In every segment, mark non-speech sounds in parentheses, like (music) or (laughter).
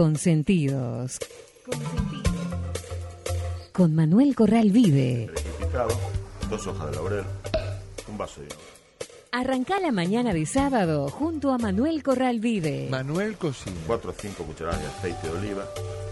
Consentidos. Con Manuel Corral Vive. Verificado, dos hojas de laurel, un vaso de vino. Arrancá la mañana de sábado junto a Manuel Corral Vive. Manuel Cocina. Cuatro o cinco cucharadas de aceite de oliva,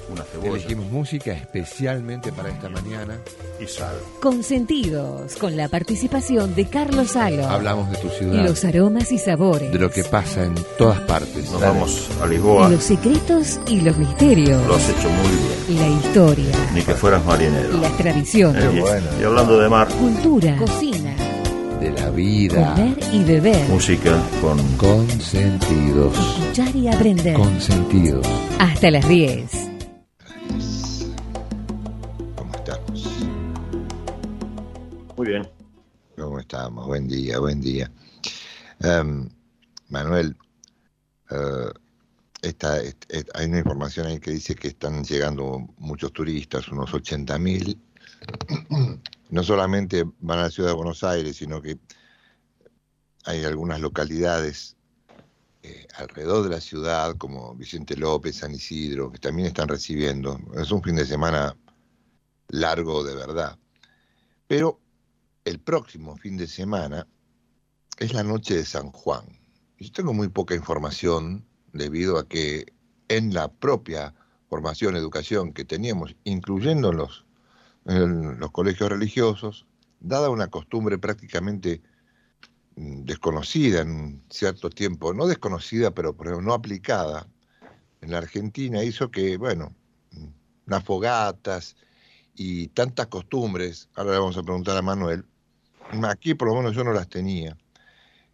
una cebolla Elegimos música especialmente para esta mañana. y sal. Consentidos. Con la participación de Carlos Salo. Hablamos de tu ciudad, Los aromas y sabores. de lo que pasa en todas partes. Nos Dale. vamos a Lisboa. Los secretos y los misterios. Lo has hecho muy bien. La historia. Ni que fueras marinero. Las tradiciones. Eh, bueno. y hablando de mar, Cultura. Cocina. De la vida. Comer y beber. música con Consentidos. Escuchar y aprender. Consentidos. Hasta las 10. ¿Cómo estamos? Muy bien. ¿Cómo estamos? Buen día, buen día. Em, Manuel, eh, esta- est- est- hay una información ahí que dice que están llegando muchos turistas, unos 80 mil. No solamente van a la ciudad de Buenos Aires, sino que hay algunas localidades eh, alrededor de la ciudad, como Vicente López, San Isidro, que también están recibiendo. Es un fin de semana largo de verdad. Pero el próximo fin de semana es la noche de San Juan. Yo tengo muy poca información debido a que en la propia formación, educación que teníamos, incluyendo en los, en los colegios religiosos, dada una costumbre prácticamente mm, desconocida en cierto tiempo, no desconocida, pero ejemplo, no aplicada en la Argentina, hizo que, bueno, mm, las fogatas y tantas costumbres, ahora le vamos a preguntar a Manuel, aquí por lo menos yo no las tenía,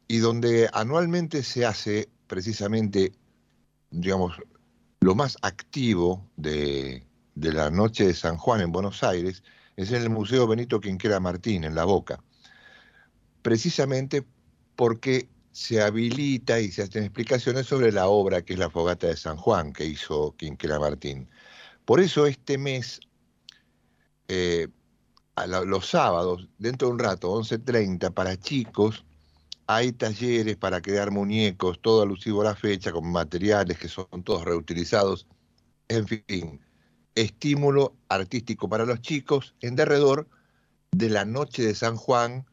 y donde anualmente se hace precisamente, digamos, lo más activo de, de la noche de San Juan en Buenos Aires es en el Museo Benito Quinquera Martín, en La Boca, precisamente porque se habilita y se hacen explicaciones sobre la obra que es la Fogata de San Juan que hizo Quinquera Martín. Por eso este mes eh, a los sábados, dentro de un rato, 11.30, para chicos, hay talleres para crear muñecos, todo alusivo a la fecha, con materiales que son todos reutilizados. En fin, estímulo artístico para los chicos en derredor de la noche de San Juan,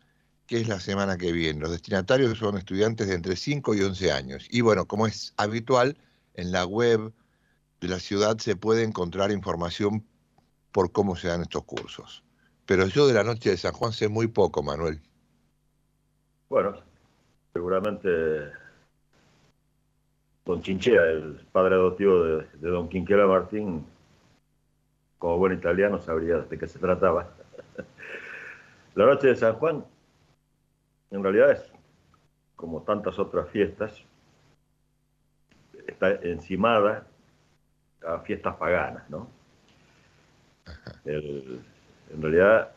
que es la semana que viene. Los destinatarios son estudiantes de entre 5 y 11 años. Y bueno, como es habitual, en la web de la ciudad se puede encontrar información por cómo se dan estos cursos. Pero yo de la noche de San Juan sé muy poco, Manuel. Bueno, seguramente Don Chinchea, el padre adoptivo de, Don Quinquela Martín, como buen italiano, sabría de qué se trataba. La noche de San Juan, en realidad es como tantas otras fiestas, está encimada a fiestas paganas, ¿no? El- en realidad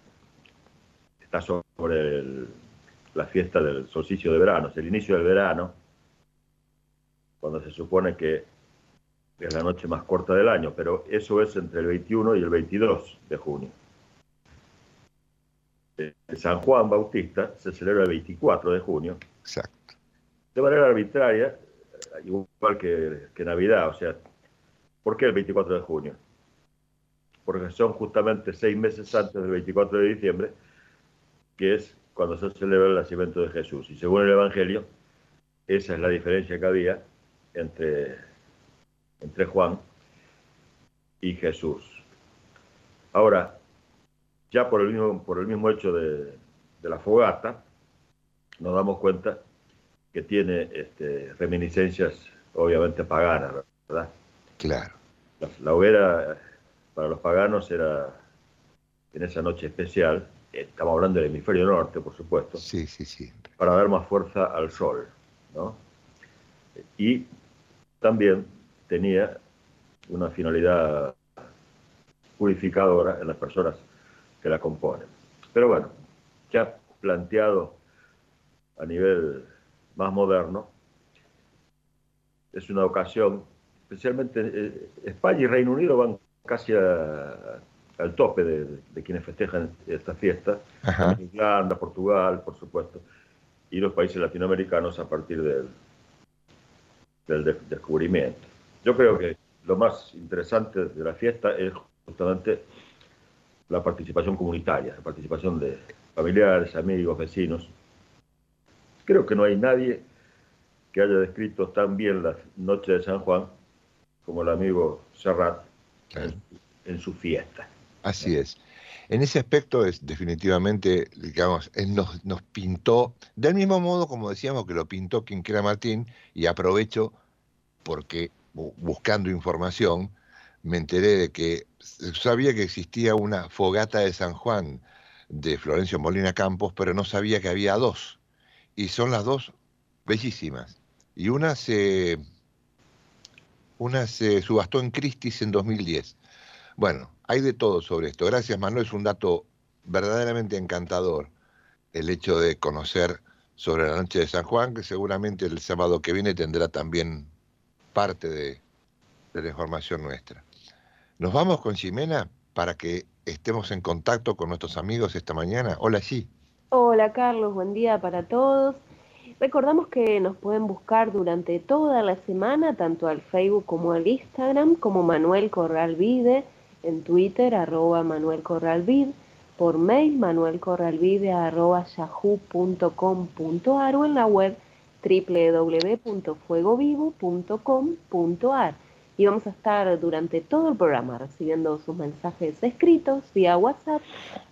está sobre el- la fiesta del solsticio de verano, es el inicio del verano, cuando se supone que es la noche más corta del año, pero eso es entre el 21 y el 22 de junio. San Juan Bautista se celebra el 24 de junio, Exacto. de manera arbitraria, igual que, que Navidad, o sea, ¿por qué el 24 de junio? Porque son justamente seis meses antes del 24 de diciembre, que es cuando se celebra el nacimiento de Jesús. Y según el Evangelio, esa es la diferencia que había entre, entre Juan y Jesús. Ahora, ya por el mismo, por el mismo hecho de, de la fogata, nos damos cuenta que tiene este, reminiscencias obviamente paganas, ¿verdad? Claro. La, la hoguera para los paganos era en esa noche especial, estamos hablando del hemisferio norte, por supuesto, Sí, sí, sí. para dar más fuerza al sol, ¿no? Y también tenía una finalidad purificadora en las personas que la componen. Pero bueno, ya planteado a nivel más moderno, es una ocasión, especialmente eh, España y Reino Unido van casi a- al tope de, de quienes festejan esta fiesta, Ajá. Irlanda, Portugal, por supuesto, y los países latinoamericanos a partir del, del de- descubrimiento. Yo creo que lo más interesante de la fiesta es justamente la participación comunitaria, la participación de familiares, amigos, vecinos. Creo que no hay nadie que haya descrito tan bien la noche de San Juan como el amigo Serrat en, su fiesta. Así es. En ese aspecto es definitivamente, digamos, él nos, nos, pintó, del mismo modo como decíamos que lo pintó quien quiera Martín, y aprovecho porque buscando información me enteré de que sabía que existía una fogata de San Juan de Florencio Molina Campos, pero no sabía que había dos. Y son las dos bellísimas. Y una se, una se subastó en Christie's en 2010. Bueno, hay de todo sobre esto. Gracias, Manuel. Es un dato verdaderamente encantador el hecho de conocer sobre la noche de San Juan, que seguramente el sábado que viene tendrá también parte de, la información nuestra. Nos vamos con Ximena para que estemos en contacto con nuestros amigos esta mañana. Hola, sí. Hola, Carlos. Buen día para todos. Recordamos que nos pueden buscar durante toda la semana, tanto al Facebook como al Instagram, como Manuel Corral Vide, en Twitter, arroba Manuel Corral por mail, manuelcorralvide, arroba yahoo.com.ar o en la web www.fuegovivo.com.ar y vamos a estar durante todo el programa recibiendo sus mensajes escritos vía WhatsApp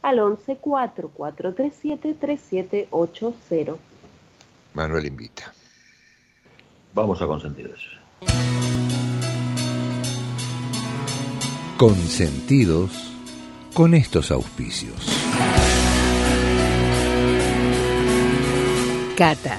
al 11 4437 3780. Manuel invita. Vamos a consentidos. Consentidos con estos auspicios. Cata,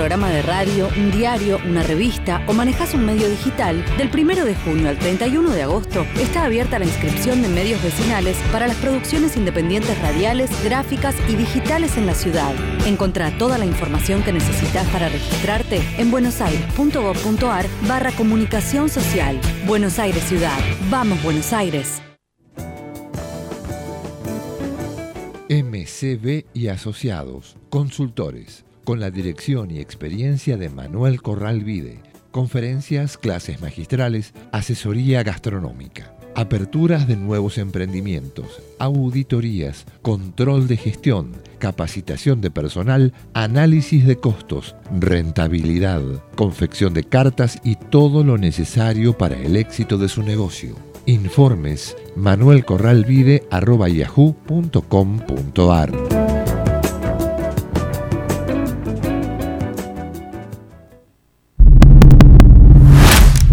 Programa de radio, un diario, una revista o manejas un medio digital, del 1 de junio al 31 de agosto está abierta la inscripción de medios vecinales para las producciones independientes radiales, gráficas y digitales en la ciudad. Encontrá toda la información que necesitas para registrarte en buenosaires.gov.ar barra comunicación social. Buenos Aires Ciudad. Vamos Buenos Aires. MCB y Asociados, consultores con la dirección y experiencia de Manuel Corral Vide. Conferencias, clases magistrales, asesoría gastronómica, aperturas de nuevos emprendimientos, auditorías, control de gestión, capacitación de personal, análisis de costos, rentabilidad, confección de cartas y todo lo necesario para el éxito de su negocio. Informes manuelcorralvide.yahoo.com.ar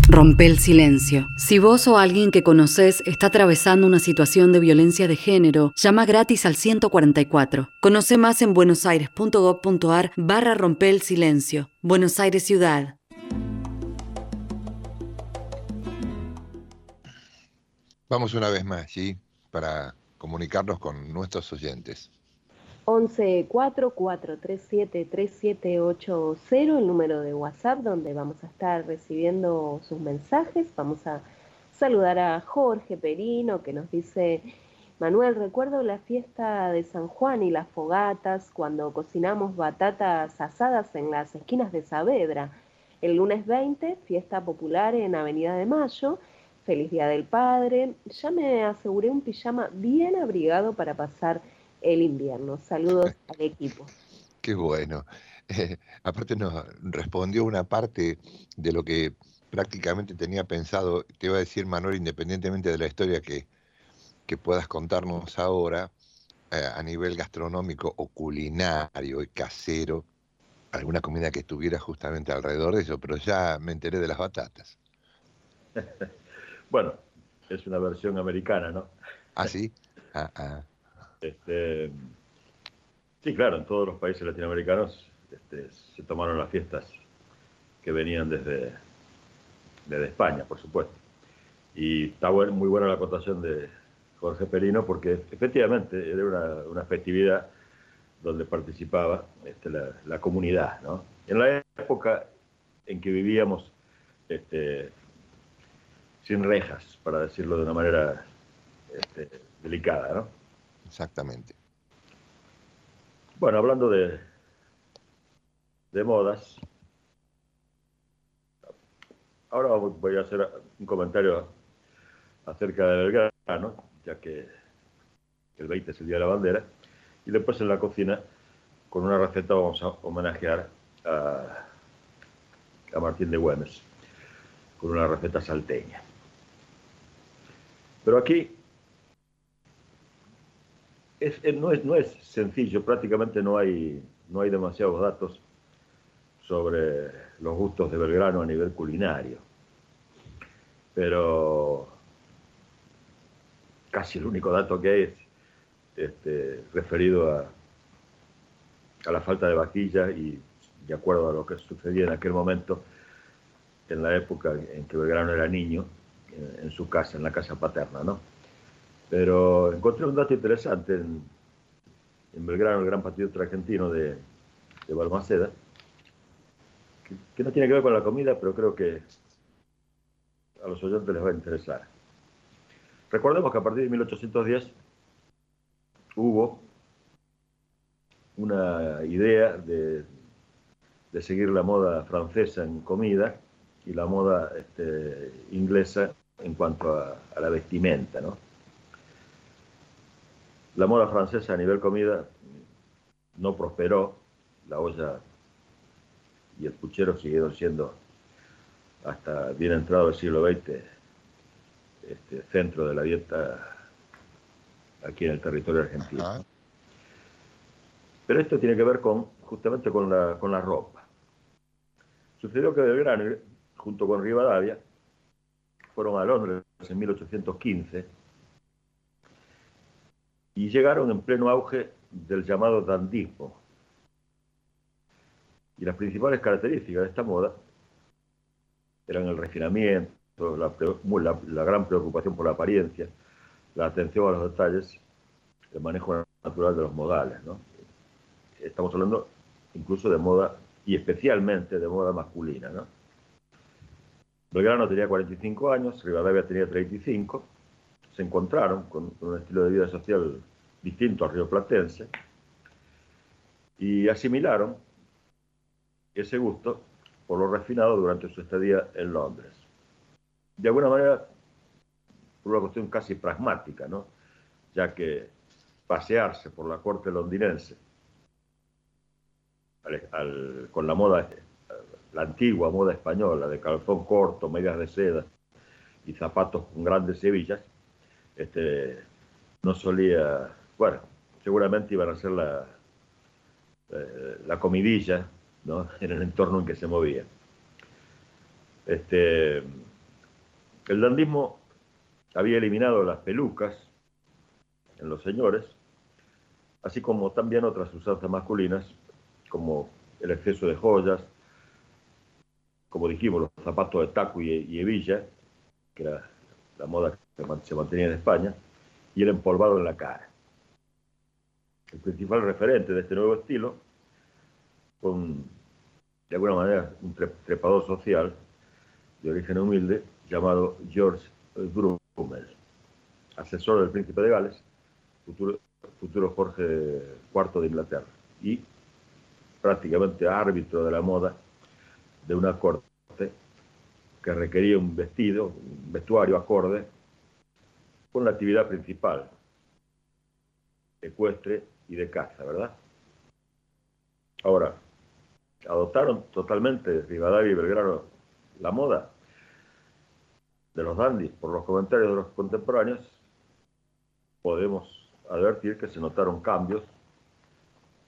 Rompe el silencio. Si vos o alguien que conoces está atravesando una situación de violencia de género, llama gratis al 144. Conoce más en buenosaires.gov.ar barra rompe el silencio. Buenos Aires Ciudad. Vamos una vez más, ¿sí? Para comunicarnos con nuestros oyentes. 11 4437 3780 el número de WhatsApp donde vamos a estar recibiendo sus mensajes. Vamos a saludar a Jorge Perino que nos dice, Manuel, recuerdo la fiesta de San Juan y las fogatas cuando cocinamos batatas asadas en las esquinas de Saavedra. El lunes 20, fiesta popular en Avenida de Mayo. Feliz Día del Padre. Ya me aseguré un pijama bien abrigado para pasar el invierno. Saludos (laughs) al equipo. Qué bueno. (laughs) aparte nos respondió una parte de lo que prácticamente tenía pensado, te iba a decir Manuel, independientemente de la historia que, que puedas contarnos ahora, eh, a nivel gastronómico o culinario y casero, alguna comida que estuviera justamente alrededor de eso, pero ya me enteré de las batatas. (laughs) bueno, es una versión americana, ¿no? Ah, sí. Ah, ah. Este, sí, claro, en todos los países latinoamericanos este, se tomaron las fiestas que venían desde, España, por supuesto. Y está muy buena la acotación de, Jorge Perino, porque efectivamente era una, festividad donde participaba este, la, comunidad. ¿no? En la época en que vivíamos sin rejas, para decirlo de una manera delicada. ¿no? Exactamente. Bueno, hablando de, de modas, ahora voy a hacer un comentario acerca del Belgrano, ya que el 20 es el Día de la Bandera, y después en la cocina, con una receta vamos a homenajear a, Martín de Güemes, con una receta salteña. Pero aquí no, es, no, es, sencillo, prácticamente no hay, no hay demasiados datos sobre los gustos de Belgrano a nivel culinario. Pero casi el único dato que hay es este, referido a, a la falta de vaquilla y de acuerdo a lo que sucedía en aquel momento, en la época en que Belgrano era niño, en, su casa, en la casa paterna, ¿no? Pero encontré un dato interesante en, Belgrano, el gran partido argentino de, de Balmaceda, que, no tiene que ver con la comida, pero creo que a los oyentes les va a interesar. Recordemos que a partir de 1810 hubo una idea de, seguir la moda francesa en comida y la moda este, inglesa en cuanto a, la vestimenta. La moda francesa a nivel comida no prosperó, la olla y el puchero siguieron siendo hasta bien entrado el siglo XX este, centro de la dieta aquí en el territorio argentino. Pero esto tiene que ver con justamente con la, con la ropa. Sucedió que Belgrano, junto con Rivadavia, fueron a Londres en 1815 y llegaron en pleno auge del llamado dandismo. Y las principales características de esta moda eran el refinamiento, la, gran preocupación por la apariencia, la atención a los detalles, el manejo natural de los modales. Estamos hablando incluso de moda y especialmente de moda masculina. ¿no? Belgrano tenía 45 años, Rivadavia tenía 35, se encontraron con, un estilo de vida social distinto al rioplatense y asimilaron ese gusto por lo refinado durante su estadía en Londres de alguna manera, por una cuestión casi pragmática, ¿no? ya que pasearse por la corte londinense con la moda, la antigua moda española de calzón corto, medias de seda y zapatos con grandes hebillas, este, no solía, bueno, seguramente iban a ser la, eh, la comidilla ¿no? (laughs) en el entorno en que se movía. Este, el dandismo había eliminado las pelucas en los señores, así como también otras usanzas masculinas, como el exceso de joyas, como dijimos, los zapatos de taco y, hebilla, que era la moda que se mantenía en España, y el empolvado en la cara. El principal referente de este nuevo estilo, con de alguna manera un trepador social de origen humilde, llamado George Brummel, asesor del príncipe de Gales, futuro, futuro Jorge IV de Inglaterra, y prácticamente árbitro de la moda de una corte que requería un vestido, un vestuario acorde con la actividad principal, ecuestre y de caza, ¿verdad? Ahora, adoptaron totalmente Rivadavia y Belgrano la moda, de los dandis por los comentarios de los contemporáneos, podemos advertir que se notaron cambios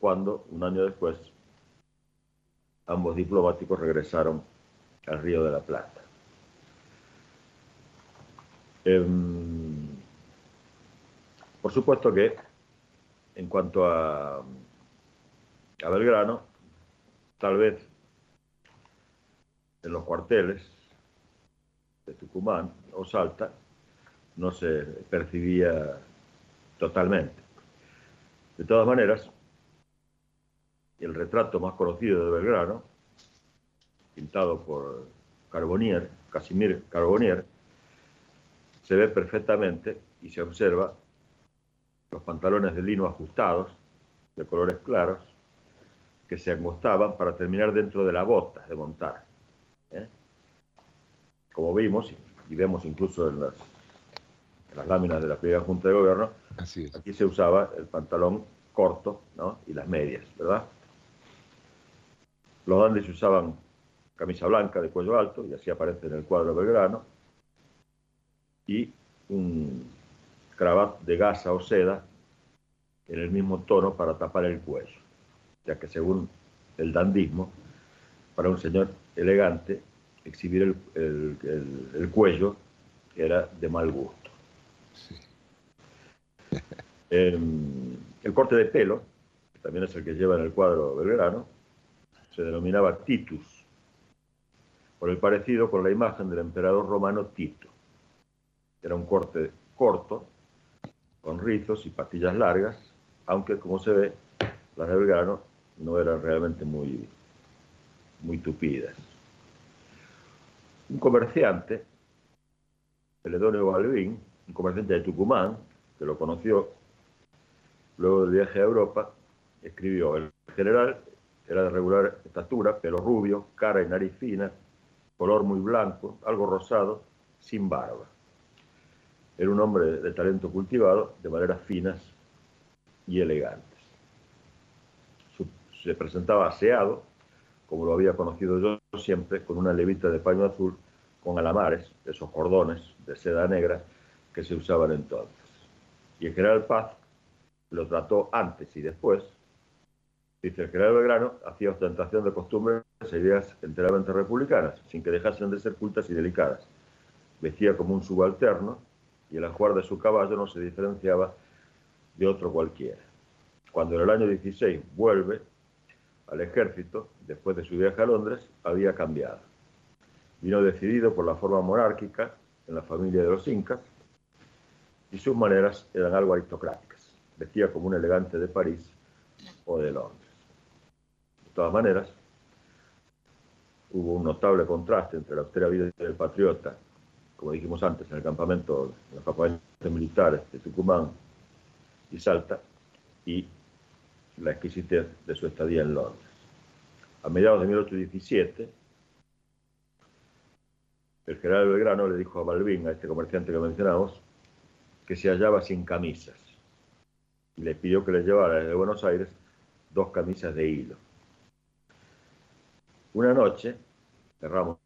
cuando, un año después, ambos diplomáticos regresaron al Río de la Plata. Em, por supuesto que, en cuanto a, a Belgrano, tal vez en los cuarteles, de Tucumán o Salta, no se percibía totalmente. De todas maneras, el retrato más conocido de Belgrano, pintado por Carbonier, Casimir Carbonier, se ve perfectamente y se observa los pantalones de lino ajustados, de colores claros, que se angostaban para terminar dentro de la bota de montar. ¿eh? Como vimos, y vemos incluso en las, las láminas de la primera Junta de Gobierno, aquí se usaba el pantalón corto y las medias, ¿verdad? Los dandes usaban camisa blanca de cuello alto, y así aparece en el cuadro Belgrano, y un cravat de gasa o seda en el mismo tono para tapar el cuello, ya que según el dandismo, para un señor elegante, exhibir el, cuello era de mal gusto. (laughs) Em, el corte de pelo, que también es el que lleva en el cuadro Belgrano, se denominaba Titus, por el parecido con la imagen del emperador romano Tito. Era un corte corto, con rizos y patillas largas, aunque como se ve, las de Belgrano no eran realmente muy, muy tupidas. Un comerciante, Celedonio Balbín, un comerciante de Tucumán, que lo conoció luego del viaje a Europa, escribió, el general era de regular estatura, pelo rubio, cara y nariz fina, color muy blanco, algo rosado, sin barba. Era un hombre de talento cultivado, de maneras finas y elegantes. Se presentaba aseado, como lo había conocido yo siempre, con una levita de paño azul con alamares, esos cordones de seda negra que se usaban entonces. Y el general Paz lo trató antes y después. Dice el general Belgrano hacía ostentación de costumbres e ideas enteramente republicanas, sin que dejasen de ser cultas y delicadas. Vestía como un subalterno y el ajuar de su caballo no se diferenciaba de otro cualquiera. Cuando en el año 16 vuelve al ejército, después de su viaje a Londres, había cambiado. Vino decidido por la forma monárquica en la familia de los incas y sus maneras eran algo aristocráticas. Vestía como un elegante de París o de Londres. De todas maneras, hubo un notable contraste entre la austera vida del patriota, como dijimos antes, en el campamento, en los campamentos militares de Tucumán y Salta, y la exquisitez de su estadía en Londres. A mediados de 1817, el general Belgrano le dijo a Balbín, a este comerciante que mencionamos, que se hallaba sin camisas y le pidió que le llevara desde Buenos Aires dos camisas de hilo. Una noche, cerramos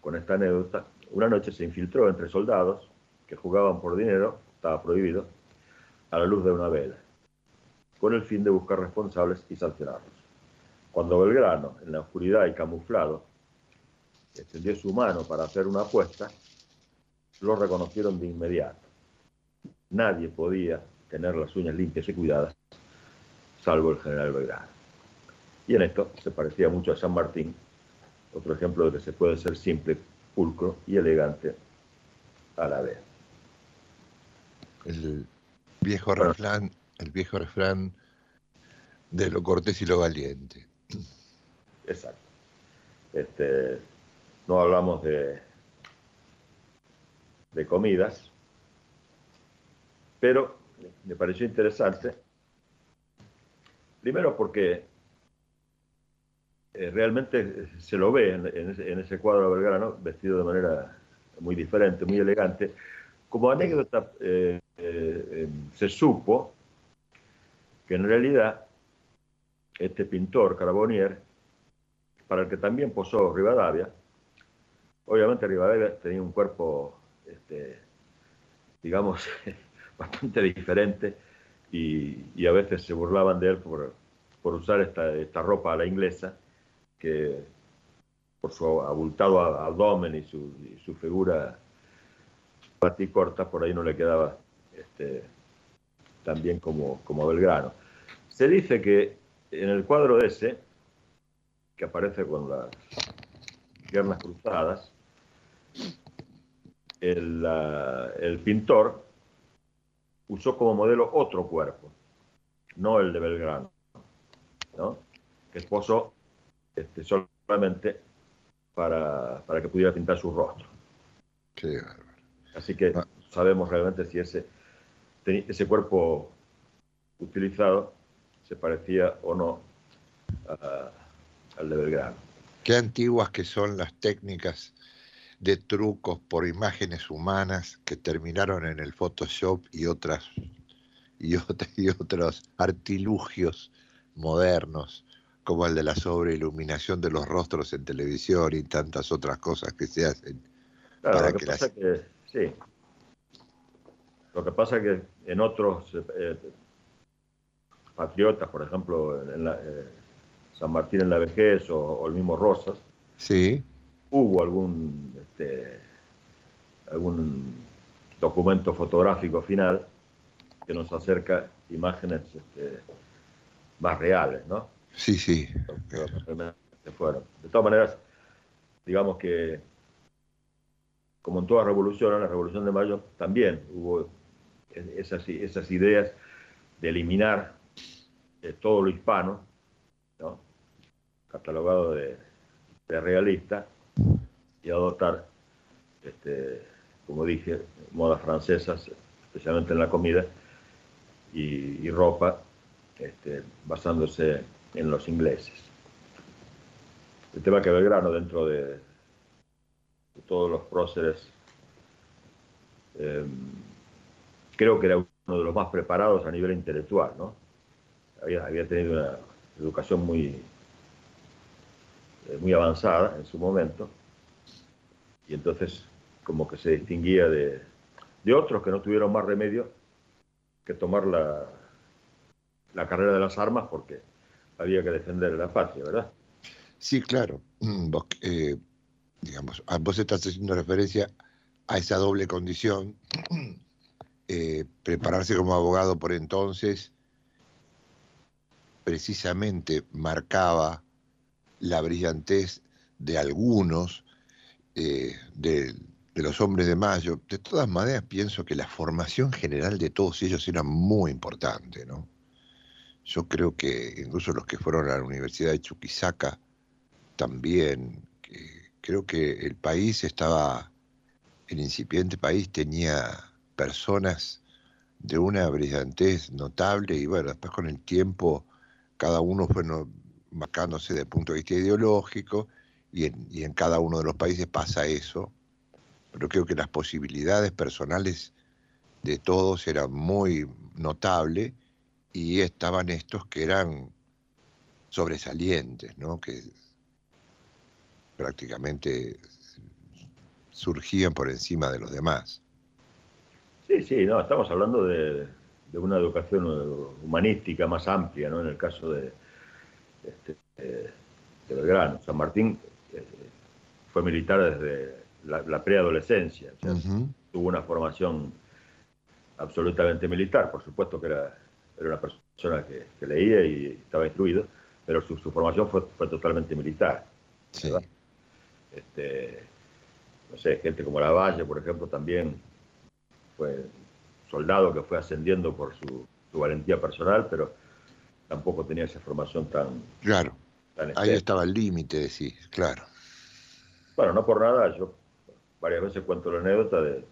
con esta anécdota, una noche se infiltró entre soldados que jugaban por dinero, estaba prohibido, a la luz de una vela, con el fin de buscar responsables y sancionarlos. Cuando Belgrano, en la oscuridad y camuflado, extendió su mano para hacer una apuesta, lo reconocieron de inmediato. Nadie podía tener las uñas limpias y cuidadas, salvo el general Belgrano. Y en esto se parecía mucho a San Martín, otro ejemplo de que se puede ser simple, pulcro y elegante a la vez. El viejo refrán, el viejo refrán de lo cortés y lo valiente. Exacto. Este, no hablamos de, de comidas, pero me pareció interesante, primero porque eh, realmente se lo ve en, ese, cuadro de Belgrano, vestido de manera muy diferente, muy elegante. Como anécdota, eh, eh, se supo que en realidad este pintor, Carbonier, para el que también posó Rivadavia, obviamente Rivadavia tenía un cuerpo, este, digamos, (laughs) bastante diferente y, a veces se burlaban de él por, usar esta, esta ropa a la inglesa que por su abultado abdomen y su, y su figura corta, por ahí no le quedaba este, tan bien como, como Belgrano. Se dice que en el cuadro ese, que aparece con las piernas cruzadas, el, pintor usó como modelo otro cuerpo, no el de Belgrano, ¿no? que esposó este, solamente para, que pudiera pintar su rostro. Así que ah. sabemos realmente si ese, ese cuerpo utilizado se parecía o no al de Belgrano. Qué antiguas que son las técnicas de trucos por imágenes humanas que terminaron en el Photoshop y otras y, y otros artilugios modernos como el de la sobreiluminación de los rostros en televisión y tantas otras cosas que se hacen. Claro, lo que, pasa que, sí. Lo que pasa es que en otros eh, patriotas, por ejemplo, en eh, San Martín en la vejez o, el mismo Rosas, sí. hubo algún, este, algún documento fotográfico final que nos acerca imágenes este, más reales, ¿no? Sí, sí. De todas maneras, digamos que, como en toda revolución, en la Revolución de Mayo también hubo esas, esas ideas de eliminar eh, todo lo hispano, catalogado de, realista, y adoptar, este, como dije, modas francesas, especialmente en la comida, y, ropa, este, basándose en los ingleses. El tema que Belgrano, dentro de, todos los próceres, em, creo que era uno de los más preparados a nivel intelectual, ¿no? había, tenido una educación muy, eh, muy avanzada en su momento, y entonces como que se distinguía de, otros que no tuvieron más remedio que tomar la, la carrera de las armas porque había que defender la patria, ¿verdad? Sí, claro. Mm, vos, eh, digamos, vos estás haciendo referencia a esa doble condición, (clears throat) eh, prepararse como abogado por entonces precisamente marcaba la brillantez de algunos eh, de, los hombres de Mayo. De todas maneras, pienso que la formación general de todos ellos era muy importante, ¿no? Yo creo que incluso los que fueron a la Universidad de Chuquisaca también, creo que el país estaba, el incipiente país tenía personas de una brillantez notable y bueno, después con el tiempo cada uno fue marcándose desde el punto de vista ideológico y en, cada uno de los países pasa eso, pero creo que las posibilidades personales de todos eran muy notables y estaban estos que eran sobresalientes, ¿no? que prácticamente surgían por encima de los demás. Sí, sí, no, estamos hablando de, de una educación humanística más amplia, ¿no? En el caso de, este, de Belgrano. San Martín eh, fue militar desde la, preadolescencia, tuvo una formación absolutamente militar, por supuesto que era, era una persona que, leía y estaba instruido, pero su, formación fue, fue, totalmente militar. Este, no sé, gente como Lavalle, por ejemplo, también fue soldado que fue ascendiendo por su, valentía personal, pero tampoco tenía esa formación tan... Claro, ahí estaba el límite, decís, claro. Bueno, no por nada, yo varias veces cuento la anécdota de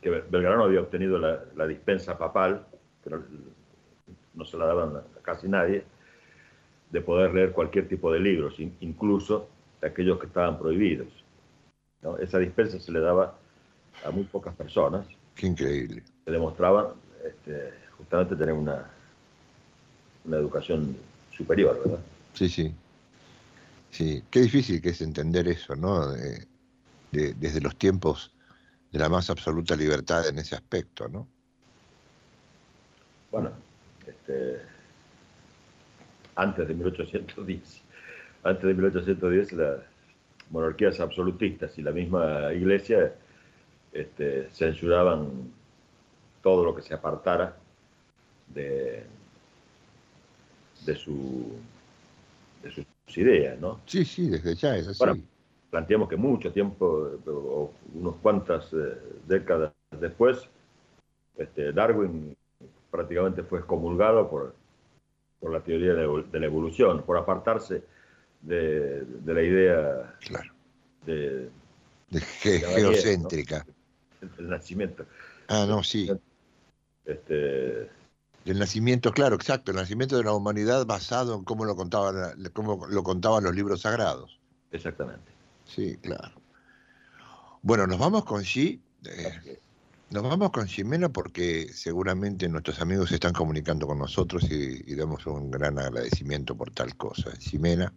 que Belgrano había obtenido la, dispensa papal, que no, se la daban a casi nadie, de poder leer cualquier tipo de libros, incluso aquellos que estaban prohibidos. Esa dispensa se le daba a muy pocas personas Qué increíble. Se demostraba este, justamente tener una, una educación superior, ¿verdad? Sí, sí. Sí, qué difícil que es entender eso, ¿no? desde los tiempos de la más absoluta libertad en ese aspecto, ¿no? Bueno, este, antes de 1810, antes de 1810 las monarquías absolutistas y la misma iglesia este, censuraban todo lo que se apartara de, de, su, de sus ideas, ¿no? Sí, sí, desde ya es así. planteamos que mucho tiempo, o unos cuantas eh, décadas después, este, Darwin prácticamente fue excomulgado por, por la teoría de la evolución, por apartarse de, la idea de, geocéntrica. El, nacimiento. Ah, no, sí. Este, el nacimiento, claro, exacto, el nacimiento de la humanidad basado en cómo lo contaban, cómo lo contaban los libros sagrados. Exactamente. Sí, claro. Bueno, nos vamos con Xi. Eh, nos vamos con Ximena porque seguramente nuestros amigos se están comunicando con nosotros y, damos un gran agradecimiento por tal cosa. Ximena.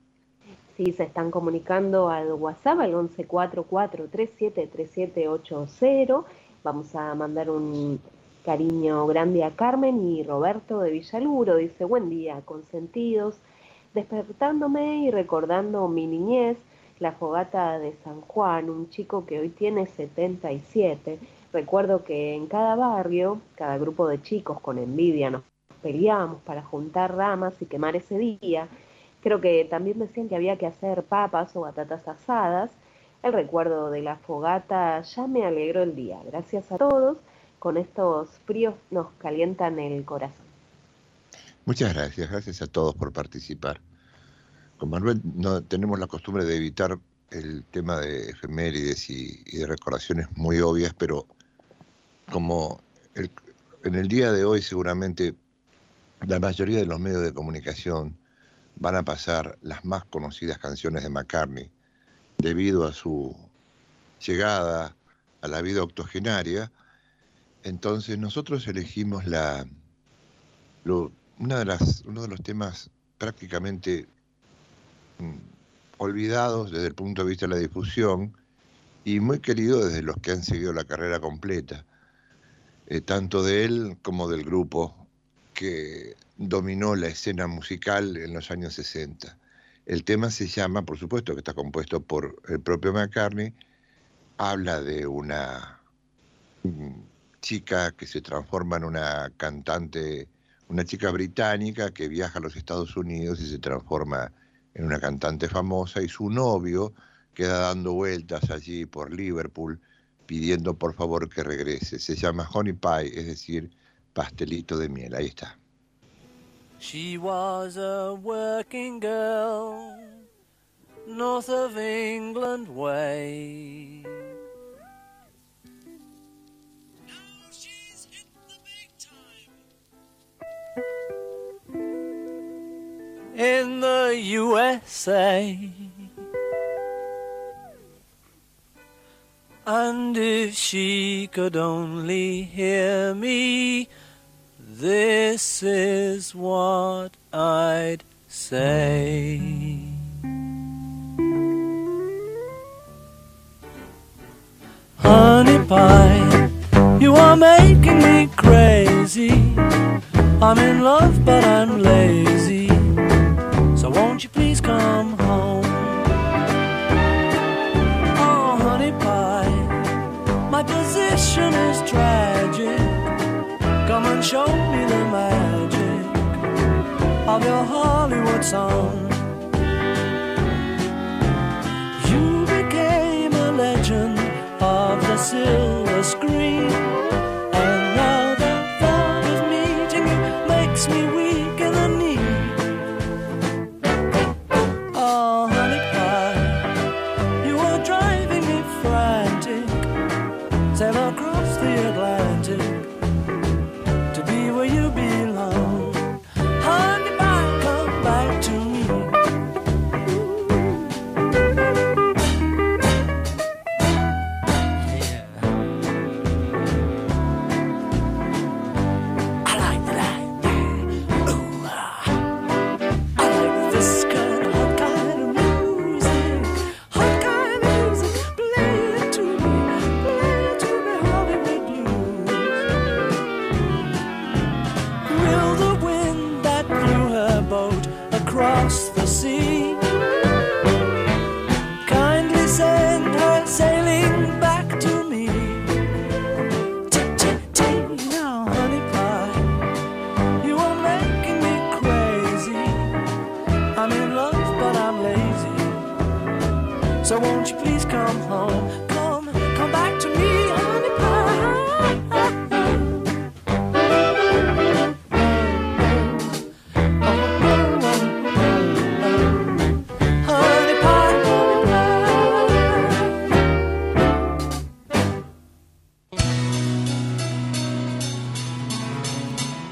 Sí, se están comunicando al WhatsApp al 1144373780. Vamos a mandar un cariño grande a Carmen y Roberto de Villaluro. Dice, buen día, consentidos, despertándome y recordando mi niñez, la fogata de San Juan, un chico que hoy tiene 77 Recuerdo que en cada barrio, cada grupo de chicos con envidia nos peleábamos para juntar ramas y quemar ese día. Creo que también decían que había que hacer papas o batatas asadas. El recuerdo de la fogata ya me alegró el día. Gracias a todos. Con estos fríos nos calientan el corazón. Muchas gracias, gracias a todos por participar. Con Manuel no tenemos la costumbre de evitar el tema de efemérides y, y de recordaciones muy obvias, pero como en el día de hoy seguramente la mayoría de los medios de comunicación van a pasar las más conocidas canciones de McCartney debido a su llegada a la vida octogenaria, entonces nosotros elegimos una de uno de los temas prácticamente mm, olvidados desde el punto de vista de la difusión y muy querido desde los que han seguido la carrera completa, eh, tanto de él como del grupo que dominó la escena musical en los años 60. El tema se llama, por supuesto que está compuesto por el propio McCartney, habla de una chica que se transforma en una cantante, una chica británica que viaja a los Estados Unidos y se transforma en una cantante famosa y su novio queda dando vueltas allí por Liverpool pidiendo por favor que regrese. Se llama Honey Pie, es decir, pastelito de miel. Ahí está. She was a working girl, north of England way. In the USA. And if she could only hear me, this is what I'd say. Honey pie, you are making me crazy. I'm in love, but I'm lazy. So won't you please come home? Tragic. Come and show me the magic of your Hollywood song. You became a legend of the silver screen.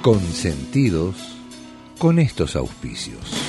Consentidos con estos auspicios.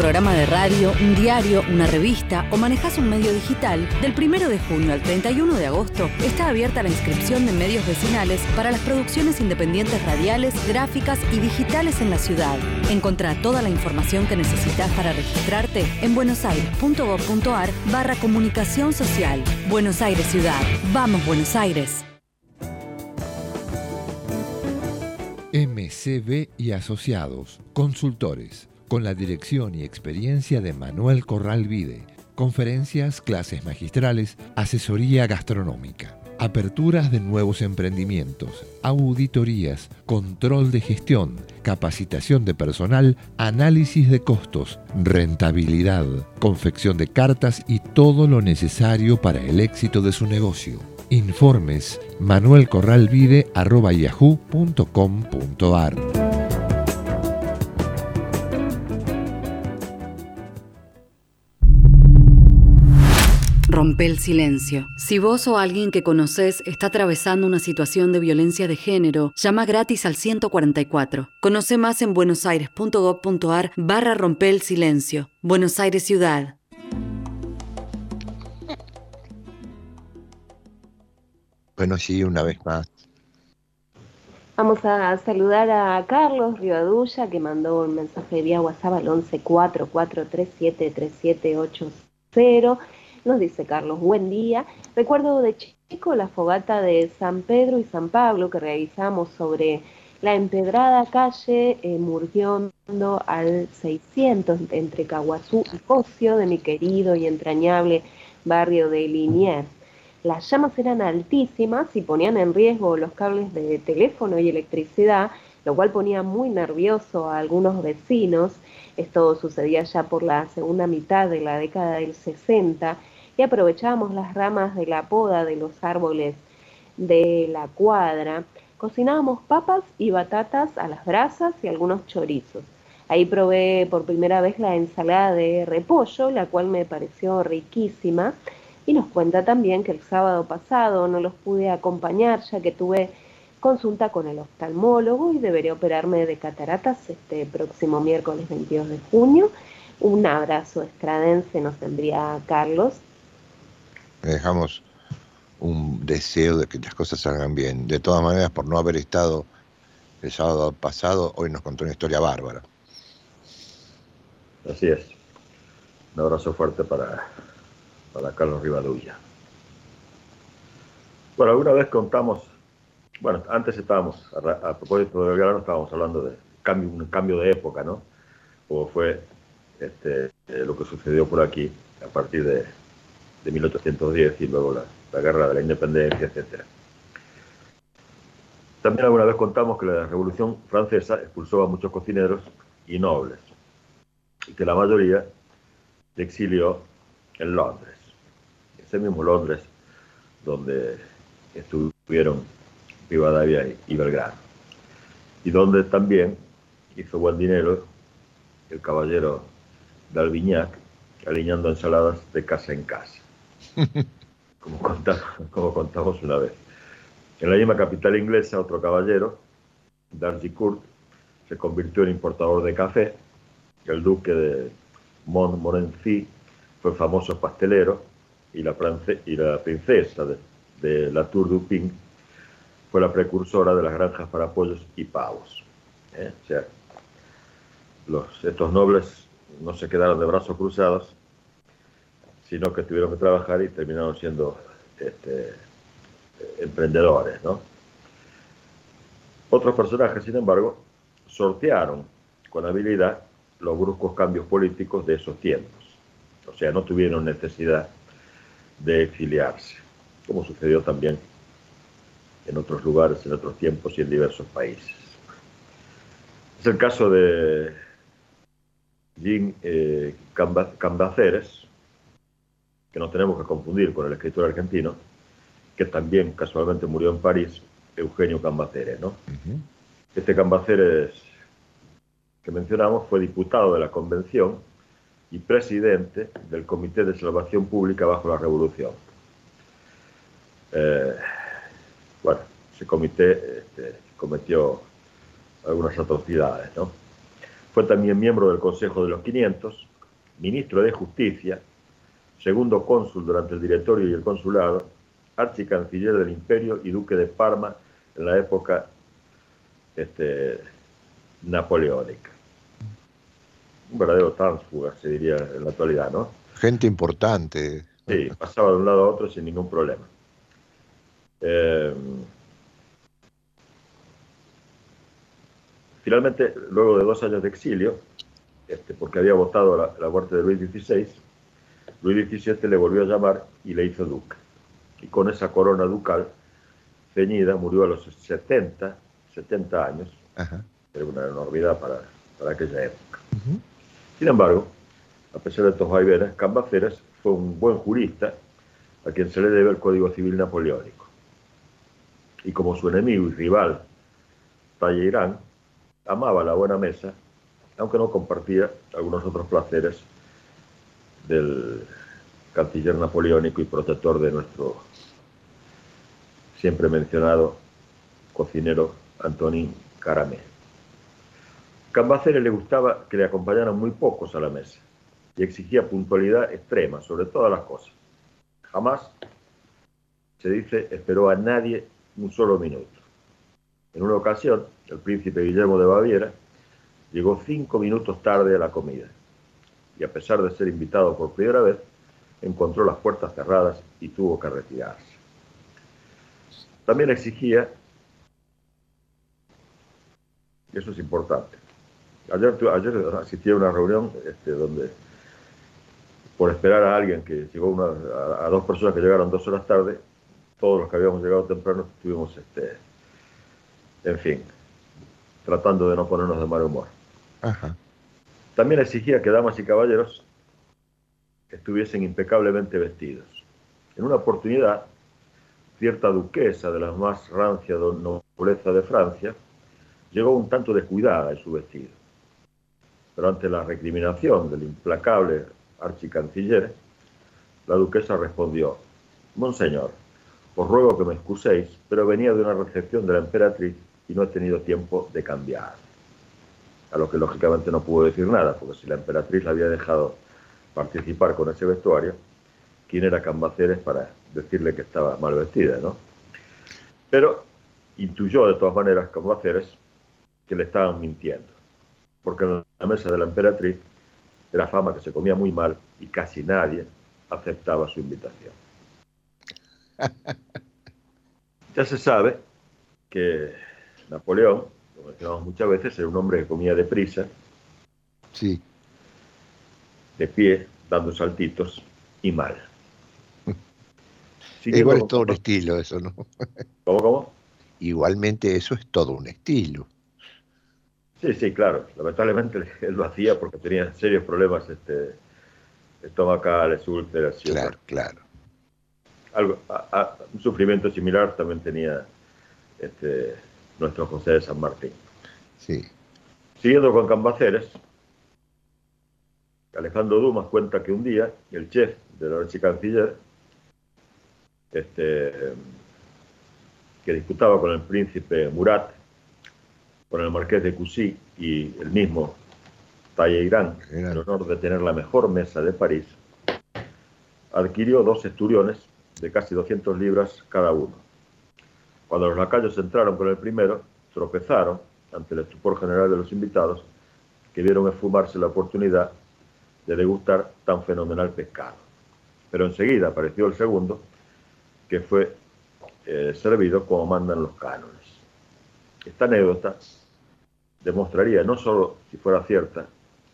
Programa de radio, un diario, una revista o manejas un medio digital, del 1 de junio al 31 de agosto está abierta la inscripción de medios vecinales para las producciones independientes radiales, gráficas y digitales en la ciudad. Encontrá toda la información que necesitas para registrarte en buenosaires.gov.ar barra comunicación social. Buenos Aires Ciudad. Vamos Buenos Aires. MCB y Asociados, consultores, con la dirección y experiencia de Manuel Corral Vide. Conferencias, clases magistrales, asesoría gastronómica, aperturas de nuevos emprendimientos, auditorías, control de gestión, capacitación de personal, análisis de costos, rentabilidad, confección de cartas y todo lo necesario para el éxito de su negocio. Informes manuelcorralvide.yahoo.com.ar Rompe el silencio. Si vos o alguien que conoces está atravesando una situación de violencia de género, llama gratis al 144. Conoce más en buenosaires.gov.ar barra rompe el silencio. Buenos Aires Ciudad. Bueno, sí, una vez más. Vamos a saludar a Carlos Rivadulla que mandó un mensaje vía WhatsApp al 1144373780. Nos dice Carlos, buen día. Recuerdo de chico la fogata de San Pedro y San Pablo que realizamos sobre la empedrada calle eh, al 600 entre Caguazú y Pocio de mi querido y entrañable barrio de Liniers. Las llamas eran altísimas y ponían en riesgo los cables de teléfono y electricidad, lo cual ponía muy nervioso a algunos vecinos. Esto sucedía ya por la segunda mitad de la década del 60 y aprovechábamos las ramas de la poda de los árboles de la cuadra. Cocinábamos papas y batatas a las brasas y algunos chorizos. Ahí probé por primera vez la ensalada de repollo, la cual me pareció riquísima. Y nos cuenta también que el sábado pasado no los pude acompañar ya que tuve consulta con el oftalmólogo y deberé operarme de cataratas este próximo miércoles 22 de junio. Un abrazo estradense nos envía Carlos. Dejamos un deseo de que las cosas salgan bien. De todas maneras, por no haber estado el sábado pasado, hoy nos contó una historia bárbara. Así es. Un abrazo fuerte para, para Carlos Rivadulla. Bueno, alguna vez contamos, bueno, antes estábamos, a, propósito del grano, estábamos hablando de cambio, un cambio de época, ¿no? Como fue este, eh, lo que sucedió por aquí a partir de, de 1810 y luego la, la guerra de la independencia, etcétera. También alguna vez contamos que la Revolución Francesa expulsó a muchos cocineros y nobles, y que la mayoría se exilió en Londres. Ese mismo Londres donde estuvieron Rivadavia y- Belgrano. Y donde también hizo buen dinero el caballero d'Albignac aliñando ensaladas de casa en casa, como contamos, una vez. En la misma capital inglesa, otro caballero, Darcy Court, se convirtió en importador de café. El duque de Montmorency fue famoso pastelero y la, princesa de, la Tour du Pin fue la precursora de las granjas para pollos y pavos. ¿eh? O estos nobles no se quedaron de brazos cruzados, sino que tuvieron que trabajar y terminaron siendo este, emprendedores, ¿no? Otros personajes, sin embargo, sortearon con habilidad los bruscos cambios políticos de esos tiempos. O sea, no tuvieron necesidad de exiliarse, como sucedió también en otros lugares, en otros tiempos y en diversos países. Es el caso de Jean eh, Camba- Cambaceres, que no tenemos que confundir con el escritor argentino, que también casualmente murió en París, Eugenio Cambaceres, ¿no? Este Cambaceres que mencionamos fue diputado de la Convención y presidente del Comité de Salvación Pública bajo la Revolución. Eh, bueno, ese comité este, cometió algunas atrocidades, ¿no? Fue también miembro del Consejo de los 500, ministro de Justicia, segundo cónsul durante el directorio y el consulado, archicanciller del imperio y duque de Parma en la época este, napoleónica. Un verdadero tránsfuga, se diría en la actualidad, ¿no? Gente importante. Sí, pasaba de un lado a otro sin ningún problema. Eh, finalmente, luego de dos años de exilio, este, porque había votado la, la muerte de Luis XVI, Luis XVII le volvió a llamar y le hizo duque. Y con esa corona ducal ceñida murió a los 70, 70 años, Ajá. era una enormidad para, para aquella época. Sin embargo, a pesar de estos vaivenes, Cambaceres fue un buen jurista a quien se le debe el Código Civil Napoleónico. Y como su enemigo y rival, Talleyrand, amaba la buena mesa, aunque no compartía algunos otros placeres del canciller napoleónico y protector de nuestro siempre mencionado cocinero Antonín Caramé. Cambaceres le gustaba que le acompañaran muy pocos a la mesa y exigía puntualidad extrema sobre todas las cosas. Jamás, se dice, esperó a nadie un solo minuto. En una ocasión, el príncipe Guillermo de Baviera llegó cinco minutos tarde a la comida y a pesar de ser invitado por primera vez, encontró las puertas cerradas y tuvo que retirarse. También exigía, y eso es importante, ayer, ayer asistí a una reunión este, donde por esperar a alguien que llegó una- a, a dos personas que llegaron dos horas tarde, todos los que habíamos llegado temprano estuvimos, este, en fin, tratando de no ponernos de mal humor. Ajá. También exigía que damas y caballeros estuviesen impecablemente vestidos. En una oportunidad, cierta duquesa de la más rancia nobleza de Francia llegó un tanto descuidada en su vestido. Pero ante la recriminación del implacable archicanciller, la duquesa respondió, Monseñor, os ruego que me excuséis, pero venía de una recepción de la emperatriz y no he tenido tiempo de cambiar a lo que lógicamente no pudo decir nada, porque si la emperatriz la había dejado participar con ese vestuario, ¿quién era Cambaceres para decirle que estaba mal vestida, no? Pero intuyó de todas maneras Cambaceres que le estaban mintiendo, porque en la mesa de la emperatriz era fama que se comía muy mal y casi nadie aceptaba su invitación. (laughs) Ya se sabe que Napoleón, lo mencionamos muchas veces, era un hombre que comía deprisa, Sí. de pie, dando saltitos y mal. (laughs) Igual es todo un estilo eso, ¿no? (laughs) ¿Cómo, cómo? Igualmente eso es todo un estilo. Sí, sí, claro. Lamentablemente él lo hacía porque tenía serios problemas este, estomacales, úlceras y Claro, claro. algo, a- a- un sufrimiento similar también tenía este, nuestro José de San Martín. Sí. Siguiendo con Cambaceres, Alejandro Dumas cuenta que un día el chef del archicanciller, este, que disputaba con el príncipe Murat, con el marqués de Coucy y el mismo Talleyrand, el honor de tener la mejor mesa de París, adquirió dos esturiones de casi 200 libras cada uno. Cuando los lacayos entraron con el primero, tropezaron ante el estupor general de los invitados, que vieron esfumarse la oportunidad de degustar tan fenomenal pescado. pero enseguida apareció el segundo, que fue eh, servido como mandan los cánones. Esta anécdota demostraría no solo, si fuera cierta,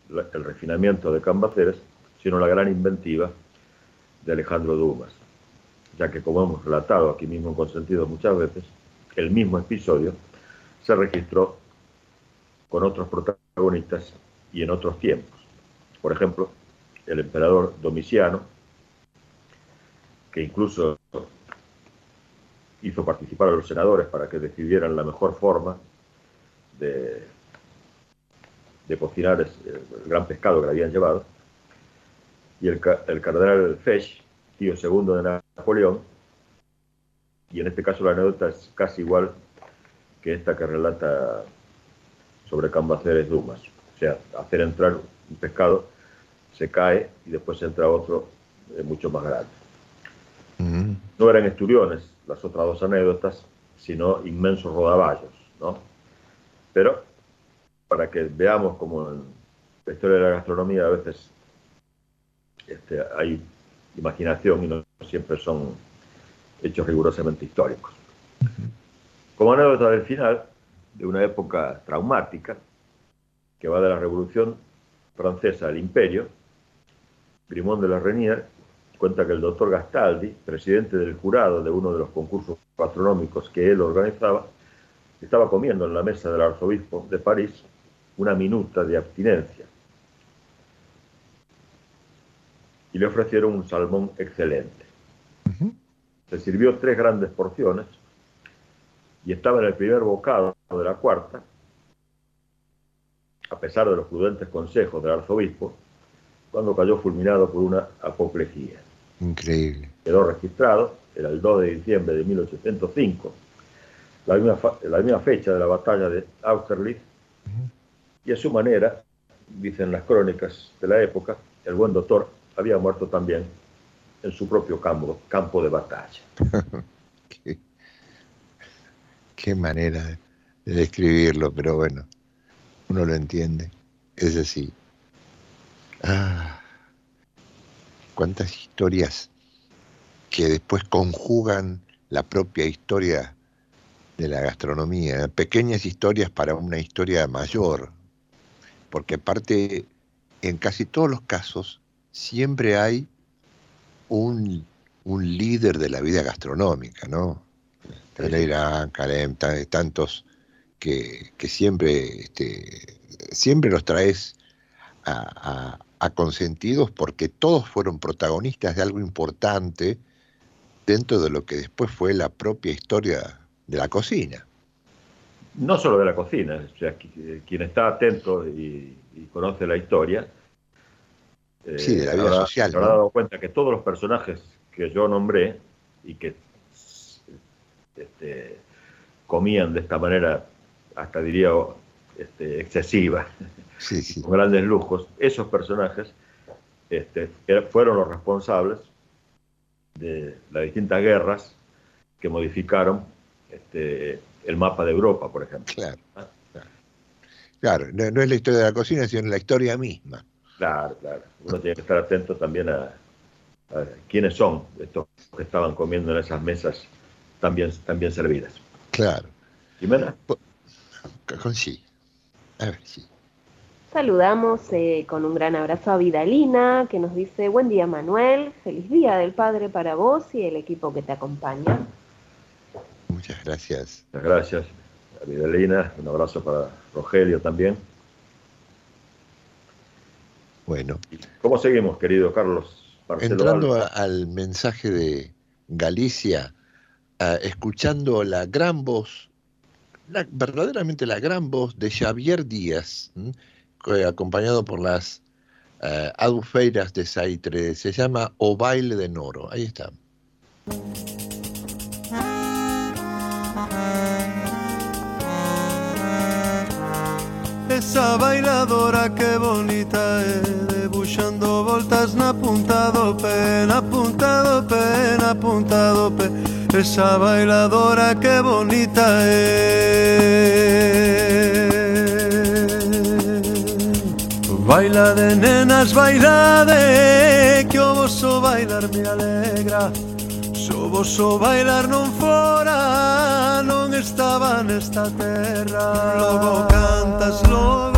el refinamiento de Cambaceres, sino la gran inventiva de Alejandro Dumas, ya que como hemos relatado aquí mismo en Consentido muchas veces, el mismo episodio se registró con otros protagonistas y en otros tiempos. Por ejemplo, el emperador Domiciano, que incluso hizo participar a los senadores para que decidieran la mejor forma de, cocinar el gran pescado que le habían llevado, y el, el cardenal Fesch, tío segundo de Napoleón, y en este caso la anécdota es casi igual que esta que relata sobre Cambaceres Dumas. O sea, hacer entrar un pescado, se cae y después entra otro eh, mucho más grande. Mm, No eran esturiones las otras dos anécdotas, sino inmensos rodaballos, ¿no? Pero para que veamos como en la historia de la gastronomía a veces este, hay imaginación y no siempre son hechos rigurosamente históricos. Como anécdota del final de una época traumática que va de la Revolución Francesa al Imperio, Grimón de la Renier cuenta que el doctor Gastaldi, presidente del jurado de uno de los concursos gastronómicos que él organizaba, estaba comiendo en la mesa del arzobispo de París una minuta de abstinencia. Y le ofrecieron un salmón excelente. Se sirvió tres grandes porciones y estaba en el primer bocado de la cuarta, a pesar de los prudentes consejos del arzobispo, cuando cayó fulminado por una apoplejía. Increíble. Quedó registrado, era el 2 de diciembre de 1805, la misma, la misma fecha de la batalla de Austerlitz, y a su manera, dicen las crónicas de la época, el buen doctor había muerto también en su propio campo, campo de batalla. (laughs) Qué, manera de, de describirlo, pero bueno, uno lo entiende. Es así. Ah, cuántas historias que después conjugan la propia historia de la gastronomía, ¿eh? pequeñas historias para una historia mayor, porque aparte, en casi todos los casos, siempre hay un, un líder de la vida gastronómica, ¿no? Pereira, Calem, ta- tantos que, que siempre, este, siempre los traes a, a- a consentidos porque todos fueron protagonistas de algo importante dentro de lo que después fue la propia historia de la cocina. No solo de la cocina, o sea, eh, quien está atento y, y conoce la historia, eh, Sí, de la vida habrá- social, se habrá dado cuenta que todos los personajes que yo nombré y que este, comían de esta manera, hasta diría este, excesiva, (laughs) Sí, sí. con grandes lujos, esos personajes este, fueron los responsables de las distintas guerras que modificaron este, el mapa de Europa, por ejemplo. Claro. Claro, no, no es la historia de la cocina, sino la historia misma. Claro, claro. Uno tiene que estar atento también a, a quiénes son estos que estaban comiendo en esas mesas tan bien, tan bien servidas. Claro. Jimena, Con sí. A ver, sí. Saludamos eh, con un gran abrazo a Vidalina, que nos dice, buen día Manuel, feliz día del Padre para vos y el equipo que te acompaña. Muchas gracias. muchas gracias. A Vidalina, un abrazo para Rogelio también. Bueno, ¿Y ¿Cómo seguimos, querido Carlos Marcelo entrando a- al mensaje de Galicia, ah, escuchando la gran voz, la- verdaderamente la gran voz de Xavier Díaz, acompañado por las ah, adufeiras de Saitre, se llama O Baile de Noro. Ahí está. esa bailadora que bonita é Debuxando voltas na punta do pé Na punta do pé, na punta do pé Esa bailadora que bonita é Baila de nenas, baila de Que o vosso bailar me alegra. Se o vosso bailar non fora non estaba nesta terra Logo cantas, logo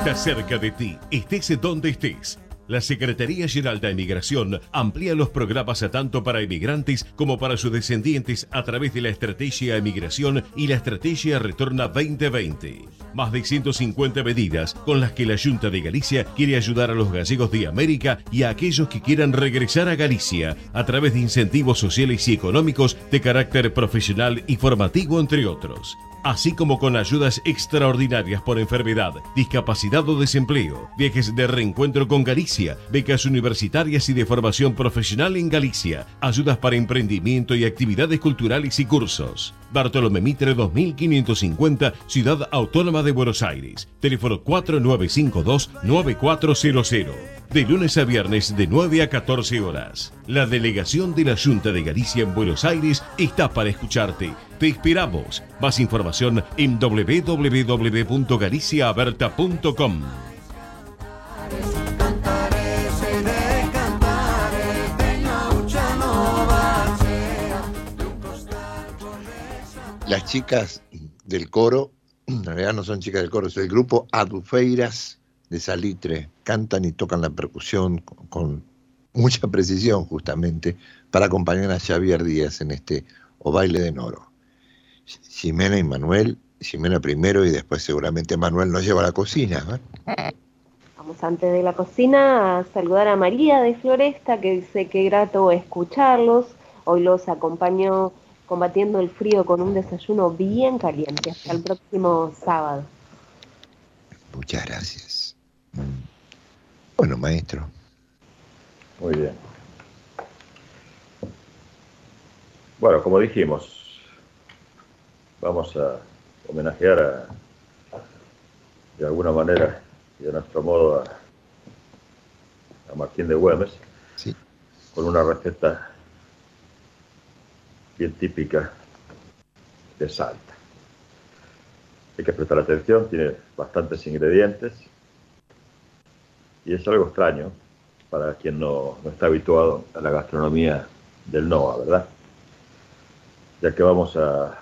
está cerca de ti, estés donde estés. La Secretaría General de Emigración amplía los programas tanto para emigrantes como para sus descendientes a través de la Estrategia Emigración y la Estrategia Retorna 2020. Más de 150 medidas con las que la Junta de Galicia quiere ayudar a los gallegos de América y a aquellos que quieran regresar a Galicia a través de incentivos sociales y económicos de carácter profesional y formativo, entre otros así como con ayudas extraordinarias por enfermedad, discapacidad o desempleo, viajes de reencuentro con Galicia, becas universitarias y de formación profesional en Galicia, ayudas para emprendimiento y actividades culturales y cursos. Bartolomé Mitre 2550, Ciudad Autónoma de Buenos Aires. Teléfono 4952-9400. De lunes a viernes de 9 a 14 horas. La delegación de la Junta de Galicia en Buenos Aires está para escucharte. Te esperamos. Más información en www.galiciaaberta.com. Las chicas del coro, en realidad no son chicas del coro, es el grupo Adufeiras de Salitre. Cantan y tocan la percusión con mucha precisión, justamente, para acompañar a Xavier Díaz en este O Baile de Noro. Ximena y Manuel, Ximena primero y después seguramente Manuel nos lleva a la cocina. ¿eh? Vamos antes de la cocina a saludar a María de Floresta, que dice que grato escucharlos. Hoy los acompaño combatiendo el frío con un desayuno bien caliente. Hasta el próximo sábado. Muchas gracias. Bueno, maestro. Muy bien. Bueno, como dijimos, vamos a homenajear a, de alguna manera y de nuestro modo a, a Martín de Güemes Sí. con una receta bien típica de Salta. Hay que prestar atención, tiene bastantes ingredientes y es algo extraño para quien no, no está habituado a la gastronomía del NOA, ¿verdad? Ya que vamos a,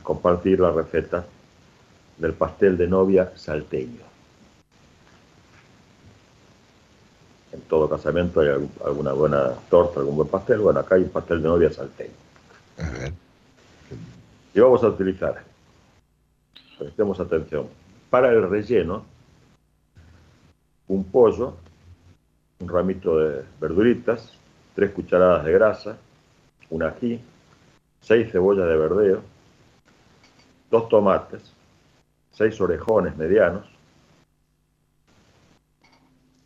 a compartir la receta del pastel de novia salteño. En todo casamiento hay alguna buena torta, algún buen pastel. Bueno, acá hay un pastel de novia salteño. A ver. Y vamos a utilizar, prestemos atención, para el relleno, un pollo, un ramito de verduritas, tres cucharadas de grasa, un ají, seis cebollas de verdeo, dos tomates, seis orejones medianos,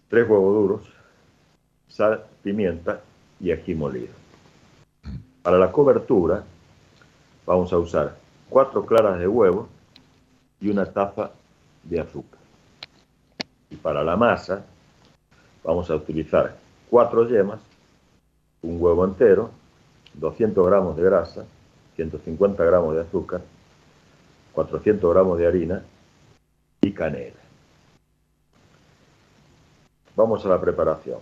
tres huevos duros, sal, pimienta y ají molido. Para la cobertura vamos a usar cuatro claras de huevo y una taza de azúcar. Y para la masa vamos a utilizar cuatro yemas, un huevo entero, 200 gramos de grasa, 150 gramos de azúcar, 400 gramos de harina y canela. Vamos a la preparación.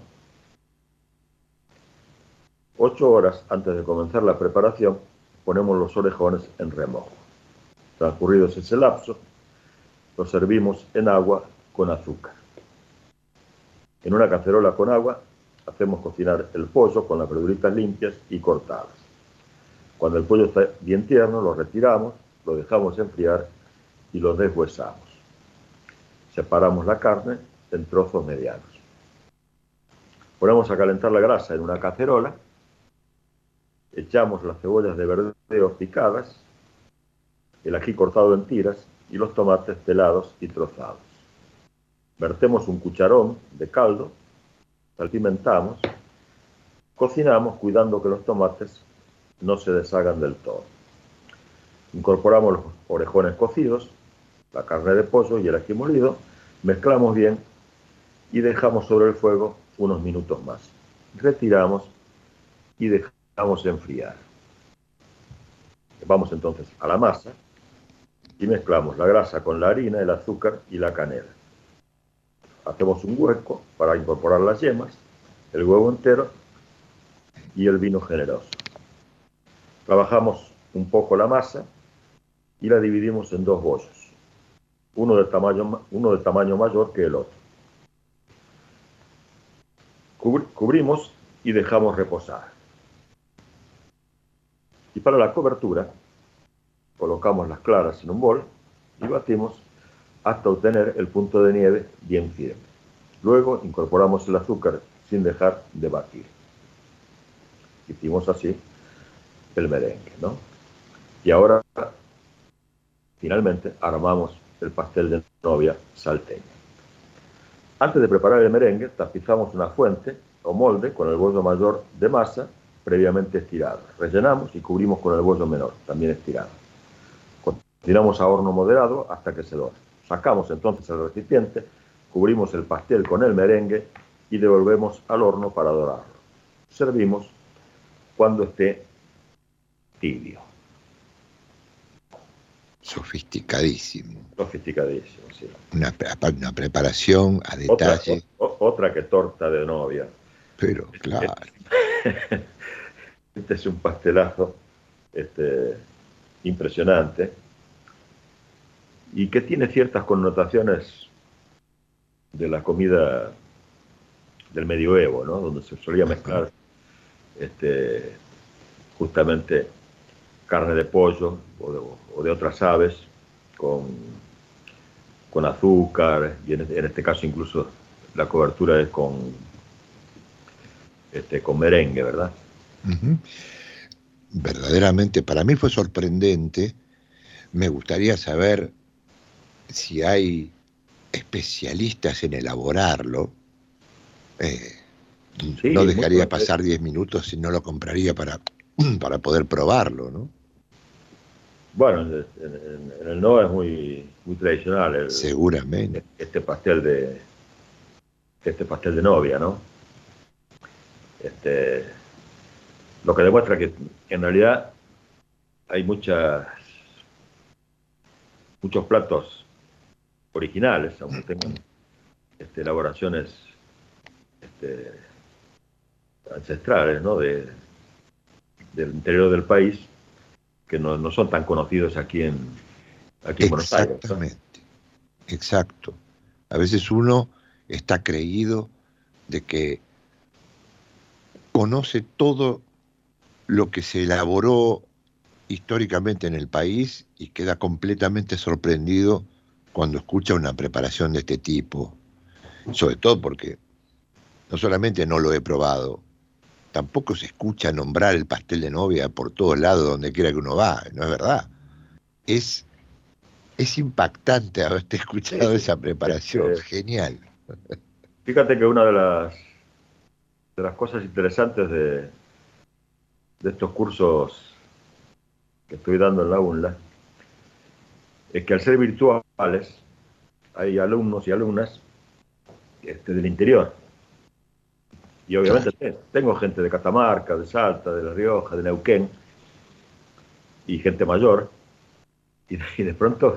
Ocho horas antes de comenzar la preparación, ponemos los orejones en remojo. Transcurridos ese lapso, los servimos en agua con azúcar. En una cacerola con agua hacemos cocinar el pollo con las verduritas limpias y cortadas. Cuando el pollo está bien tierno, lo retiramos, lo dejamos enfriar y lo deshuesamos. Separamos la carne en trozos medianos. Ponemos a calentar la grasa en una cacerola, echamos las cebollas de verdeo picadas, el ají cortado en tiras y los tomates pelados y trozados. Vertemos un cucharón de caldo, salpimentamos Cocinamos cuidando que los tomates no se deshagan del todo. Incorporamos los orejones cocidos, la carne de pollo y el ají molido, mezclamos bien y dejamos sobre el fuego unos minutos más. Retiramos y dejamos enfriar. Vamos entonces a la masa y mezclamos la grasa con la harina, el azúcar y la canela. Hacemos un hueco para incorporar las yemas, el huevo entero y el vino generoso. Trabajamos un poco la masa y la dividimos en dos bollos, uno de tamaño, ma- uno de tamaño mayor que el otro. Cubri- Cubrimos y dejamos reposar. Y para la cobertura, colocamos las claras en un bol y batimos hasta obtener el punto de nieve bien firme. Luego incorporamos el azúcar sin dejar de batir. Hicimos así el merengue, ¿no? Y ahora, finalmente, armamos el pastel de novia salteño. Antes de preparar el merengue, tapizamos una fuente o molde con el bollo mayor de masa previamente estirado. Rellenamos y cubrimos con el bollo menor, también estirado. Cocinamos a horno moderado hasta que se dore. Sacamos entonces el recipiente, cubrimos el pastel con el merengue y devolvemos al horno para dorarlo. Servimos cuando esté tibio, Sofisticadísimo. sofisticadísimo. sí. Una, una preparación a Otra, detalle, o- otra que torta de novia. pero claro. (laughs) Este es un pastelazo este, impresionante y que tiene ciertas connotaciones de la comida del medioevo, ¿no? donde se solía mezclar este, justamente carne de pollo o de, o de otras aves con, con azúcar y en este, en este caso incluso la cobertura es con, este, con merengue, ¿verdad? Verdaderamente, para mí fue sorprendente. Me gustaría saber si hay especialistas en elaborarlo. Eh, Sí, no dejaría pasar 10 minutos si no lo compraría para, (clears throat) para poder probarlo, ¿no? Bueno, en, en- en el no es muy, muy tradicional el- Seguramente. este pastel de este pastel de novia, ¿no? Este, lo que demuestra que en realidad hay muchas muchos platos originales, aunque tengan este, elaboraciones este, ancestrales, ¿no? De, del interior del país que no, no son tan conocidos aquí en aquí en Buenos Aires. Exactamente. Exacto. A veces uno está creído de que conoce todo lo que se elaboró históricamente en el país y queda completamente sorprendido cuando escucha una preparación de este tipo. Sobre todo porque no solamente no lo he probado, tampoco se escucha nombrar el pastel de novia por todos lados donde quiera que uno va, no es verdad. Es, es impactante haberte (laughs) escuchado Sí, esa preparación, genial. Fíjate que una de las, de las cosas interesantes de, de estos cursos que estoy dando en la UNLA es que al ser virtuales hay alumnos y alumnas este, del interior. Y obviamente te- tengo gente de Catamarca, de Salta, de La Rioja, de Neuquén y gente mayor. Y, de- (laughs) y de pronto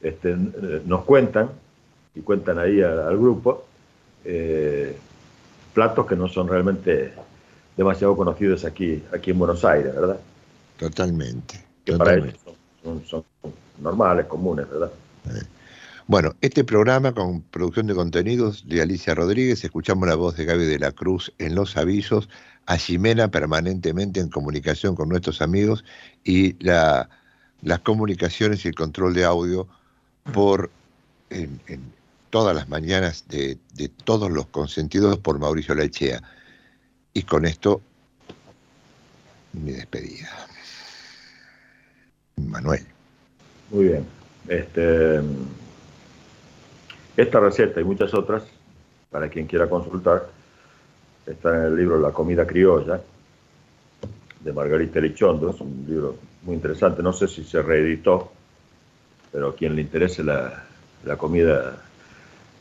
este, eh, nos cuentan, y cuentan ahí al grupo, eh, platos que no son realmente demasiado conocidos aquí, aquí en Buenos Aires, ¿verdad? Totalmente. Que para totalmente. ellos son, son- son normales, comunes, ¿verdad? Bueno, este programa con producción de contenidos de Alicia Rodríguez, escuchamos la voz de Gaby de la Cruz en los avisos, a Jimena permanentemente en comunicación con nuestros amigos y la- las comunicaciones y el control de audio por en todas las mañanas de, de todos los consentidos por Mauricio Lechea. Y con esto, mi despedida. Manuel. Muy bien. Este, esta receta y muchas otras, para quien quiera consultar, está en el libro La comida criolla, de Margarita Elichondo, es un libro muy interesante, no sé si se reeditó, pero a quien le interese la, la comida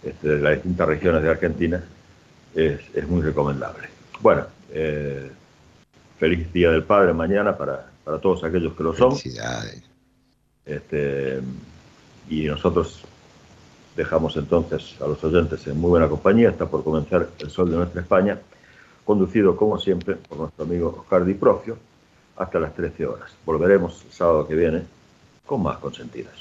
este, de las distintas regiones de Argentina es, es muy recomendable. Bueno, eh, feliz Día del Padre mañana para, para todos aquellos que lo son. Este, y nosotros dejamos entonces a los oyentes en muy buena compañía. Está por comenzar El Sol de Nuestra España, conducido como siempre por nuestro amigo Oscar Di hasta las 13 horas. Volveremos el sábado que viene con más consentidas.